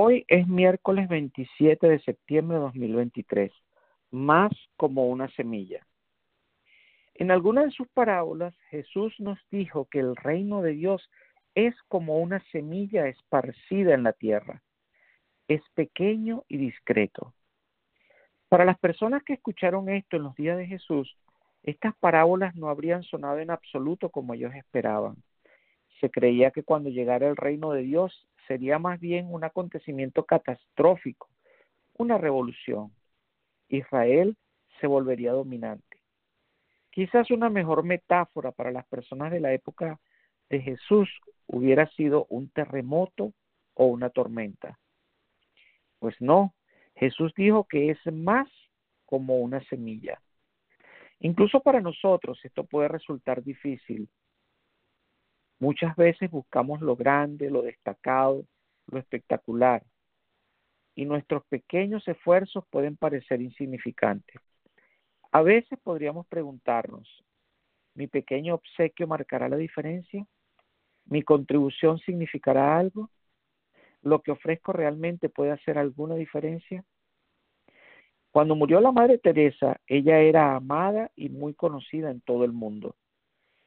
Hoy es miércoles 27 de septiembre de 2023, más como una semilla. En alguna de sus parábolas, Jesús nos dijo que el reino de Dios es como una semilla esparcida en la tierra. Es pequeño y discreto. Para las personas que escucharon esto en los días de Jesús, estas parábolas no habrían sonado en absoluto como ellos esperaban. Se creía que cuando llegara el reino de Dios sería más bien un acontecimiento catastrófico, una revolución. Israel se volvería dominante. Quizás una mejor metáfora para las personas de la época de Jesús hubiera sido un terremoto o una tormenta. Pues no, Jesús dijo que es más como una semilla. Incluso para nosotros esto puede resultar difícil Muchas veces buscamos lo grande, lo destacado, lo espectacular, y nuestros pequeños esfuerzos pueden parecer insignificantes. A veces podríamos preguntarnos, ¿mi pequeño obsequio marcará la diferencia? ¿Mi contribución significará algo? ¿Lo que ofrezco realmente puede hacer alguna diferencia? Cuando murió la Madre Teresa, ella era amada y muy conocida en todo el mundo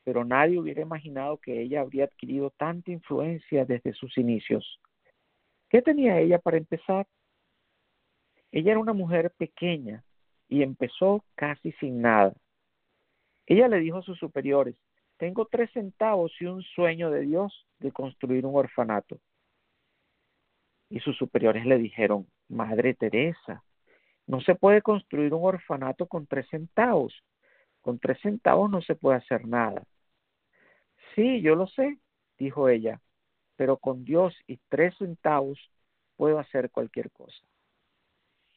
pero nadie hubiera imaginado que ella habría adquirido tanta influencia desde sus inicios. ¿Qué tenía ella para empezar? Ella era una mujer pequeña y empezó casi sin nada. Ella le dijo a sus superiores, tengo tres centavos y un sueño de Dios de construir un orfanato. Y sus superiores le dijeron, Madre Teresa, no se puede construir un orfanato con tres centavos. Con tres centavos no se puede hacer nada. Sí, yo lo sé, dijo ella, pero con Dios y tres centavos puedo hacer cualquier cosa.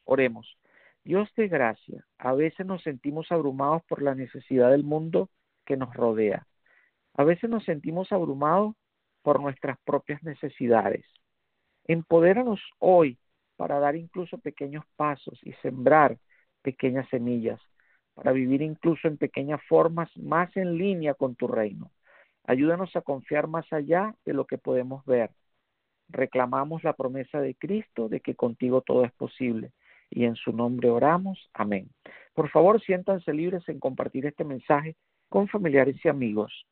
Oremos. Dios de gracia, a veces nos sentimos abrumados por la necesidad del mundo que nos rodea. A veces nos sentimos abrumados por nuestras propias necesidades. Empodéranos hoy para dar incluso pequeños pasos y sembrar pequeñas semillas, para vivir incluso en pequeñas formas más en línea con tu reino. Ayúdanos a confiar más allá de lo que podemos ver. Reclamamos la promesa de Cristo de que contigo todo es posible y en su nombre oramos. Amén. Por favor, siéntanse libres en compartir este mensaje con familiares y amigos.